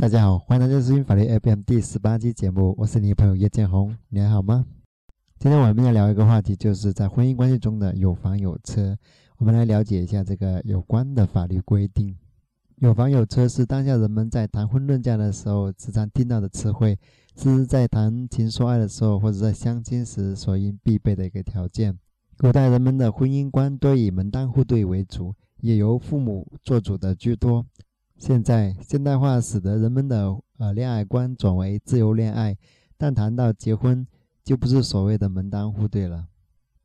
大家好，欢迎大家收听法律 FM 第十八期节目，我是你的朋友叶建宏，你还好吗？今天我们要聊一个话题，就是在婚姻关系中的有房有车。我们来了解一下这个有关的法律规定。有房有车是当下人们在谈婚论嫁的时候时常听到的词汇，是在谈情说爱的时候或者在相亲时所应必备的一个条件。古代人们的婚姻观多以门当户对为主，也由父母做主的居多。现在现代化使得人们的呃恋爱观转为自由恋爱，但谈到结婚，就不是所谓的门当户对了。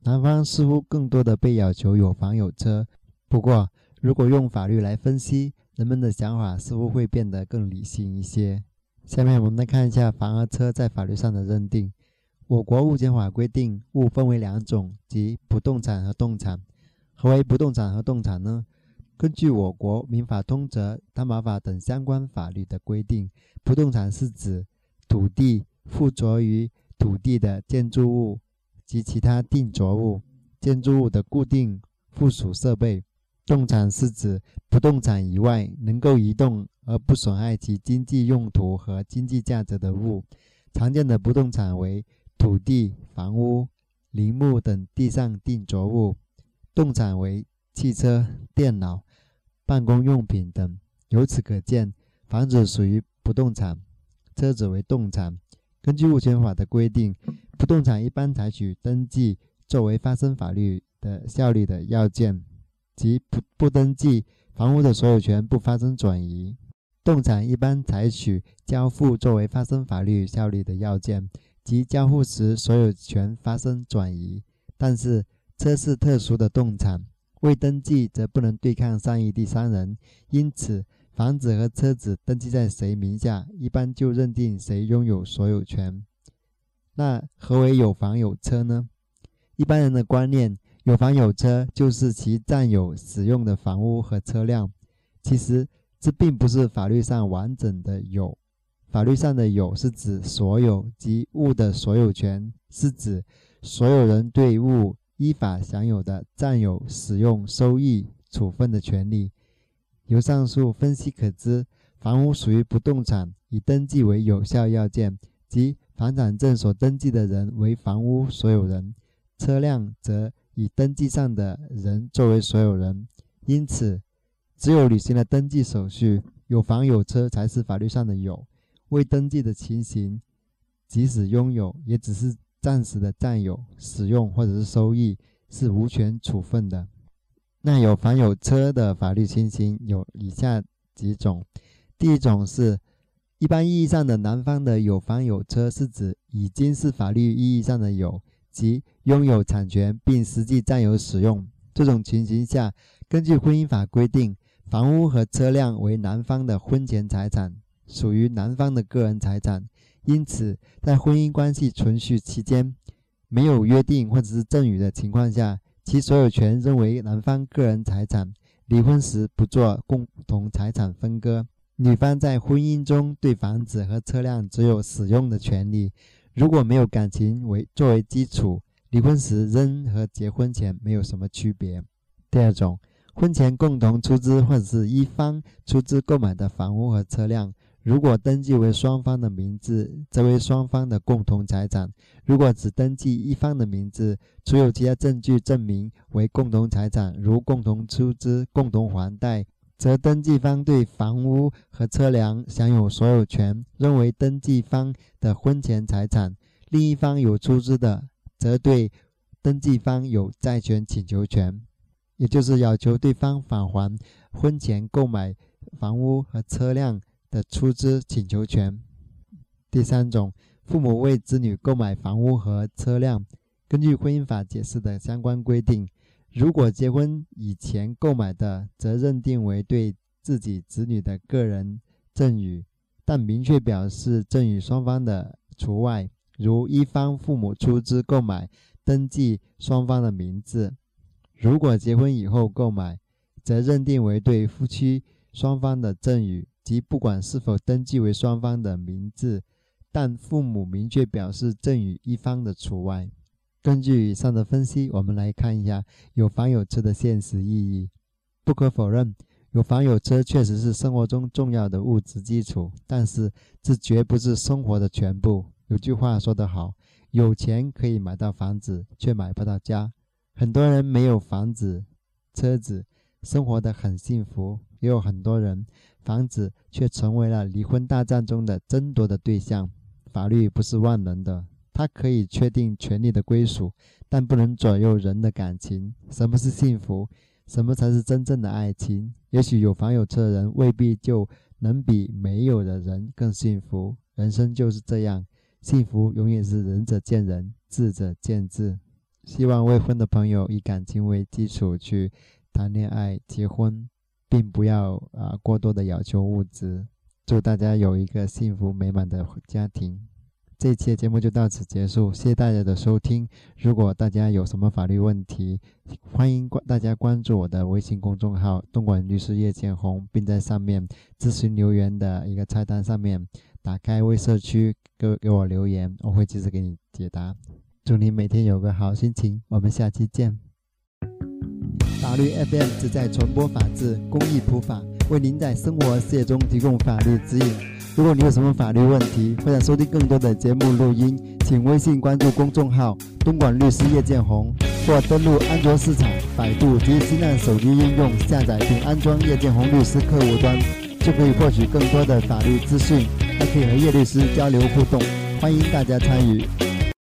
男方似乎更多的被要求有房有车。不过，如果用法律来分析，人们的想法似乎会变得更理性一些。下面我们来看一下房和车在法律上的认定。我国物权法规定，物分为两种，即不动产和动产。何为不动产和动产呢？根据我国民法通则、担保法等相关法律的规定，不动产是指土地附着于土地的建筑物及其他定着物、建筑物的固定附属设备；动产是指不动产以外能够移动而不损害其经济用途和经济价值的物。常见的不动产为土地、房屋、林木等地上定着物；动产为汽车、电脑。办公用品等，由此可见，房子属于不动产，车子为动产。根据物权法的规定，不动产一般采取登记作为发生法律的效力的要件，即不不登记，房屋的所有权不发生转移；动产一般采取交付作为发生法律效力的要件，即交付时所有权发生转移。但是，车是特殊的动产。未登记则不能对抗善意第三人，因此房子和车子登记在谁名下，一般就认定谁拥有所有权。那何为有房有车呢？一般人的观念，有房有车就是其占有使用的房屋和车辆。其实这并不是法律上完整的有。法律上的有是指所有及物的所有权，是指所有人对物。依法享有的占有、使用、收益、处分的权利。由上述分析可知，房屋属于不动产，以登记为有效要件，即房产证所登记的人为房屋所有人；车辆则以登记上的人作为所有人。因此，只有履行了登记手续，有房有车才是法律上的有。未登记的情形，即使拥有，也只是。暂时的占有、使用或者是收益是无权处分的。那有房有车的法律情形有以下几种：第一种是一般意义上的男方的有房有车，是指已经是法律意义上的有，即拥有产权并实际占有使用。这种情形下，根据婚姻法规定，房屋和车辆为男方的婚前财产，属于男方的个人财产。因此，在婚姻关系存续期间，没有约定或者是赠与的情况下，其所有权认为男方个人财产。离婚时不做共同财产分割。女方在婚姻中对房子和车辆只有使用的权利。如果没有感情为作为基础，离婚时仍和结婚前没有什么区别。第二种，婚前共同出资或者是一方出资购买的房屋和车辆。如果登记为双方的名字，则为双方的共同财产；如果只登记一方的名字，除有其他证据证明为共同财产，如共同出资、共同还贷，则登记方对房屋和车辆享有所有权，认为登记方的婚前财产；另一方有出资的，则对登记方有债权请求权，也就是要求对方返还婚前购买房屋和车辆。的出资请求权。第三种，父母为子女购买房屋和车辆，根据婚姻法解释的相关规定，如果结婚以前购买的，则认定为对自己子女的个人赠与，但明确表示赠与双方的除外，如一方父母出资购买，登记双方的名字；如果结婚以后购买，则认定为对夫妻双方的赠与，即不管是否登记为双方的名字。但父母明确表示赠与一方的除外。根据以上的分析，我们来看一下有房有车的现实意义。不可否认，有房有车确实是生活中重要的物质基础，但是这绝不是生活的全部。有句话说得好：“有钱可以买到房子，却买不到家。”很多人没有房子、车子，生活的很幸福；也有很多人，房子却成为了离婚大战中的争夺的对象。法律不是万能的，它可以确定权利的归属，但不能左右人的感情。什么是幸福？什么才是真正的爱情？也许有房有车的人未必就能比没有的人更幸福。人生就是这样，幸福永远是仁者见仁，智者见智。希望未婚的朋友以感情为基础去谈恋爱、结婚，并不要啊过多的要求物质。祝大家有一个幸福美满的家庭。这期节目就到此结束，谢谢大家的收听。如果大家有什么法律问题，欢迎关大家关注我的微信公众号“东莞律师叶建红”，并在上面咨询留言的一个菜单上面打开微社区，给给我留言，我会及时给你解答。祝你每天有个好心情，我们下期见。法律 FM 旨在传播法治、公益普法。为您在生活事业中提供法律指引。如果你有什么法律问题，或者收听更多的节目录音，请微信关注公众号“东莞律师叶建红”，或登录安卓市场、百度及新浪手机应用下载并安装叶建红律师客户端，就可以获取更多的法律资讯，还可以和叶律师交流互动。欢迎大家参与。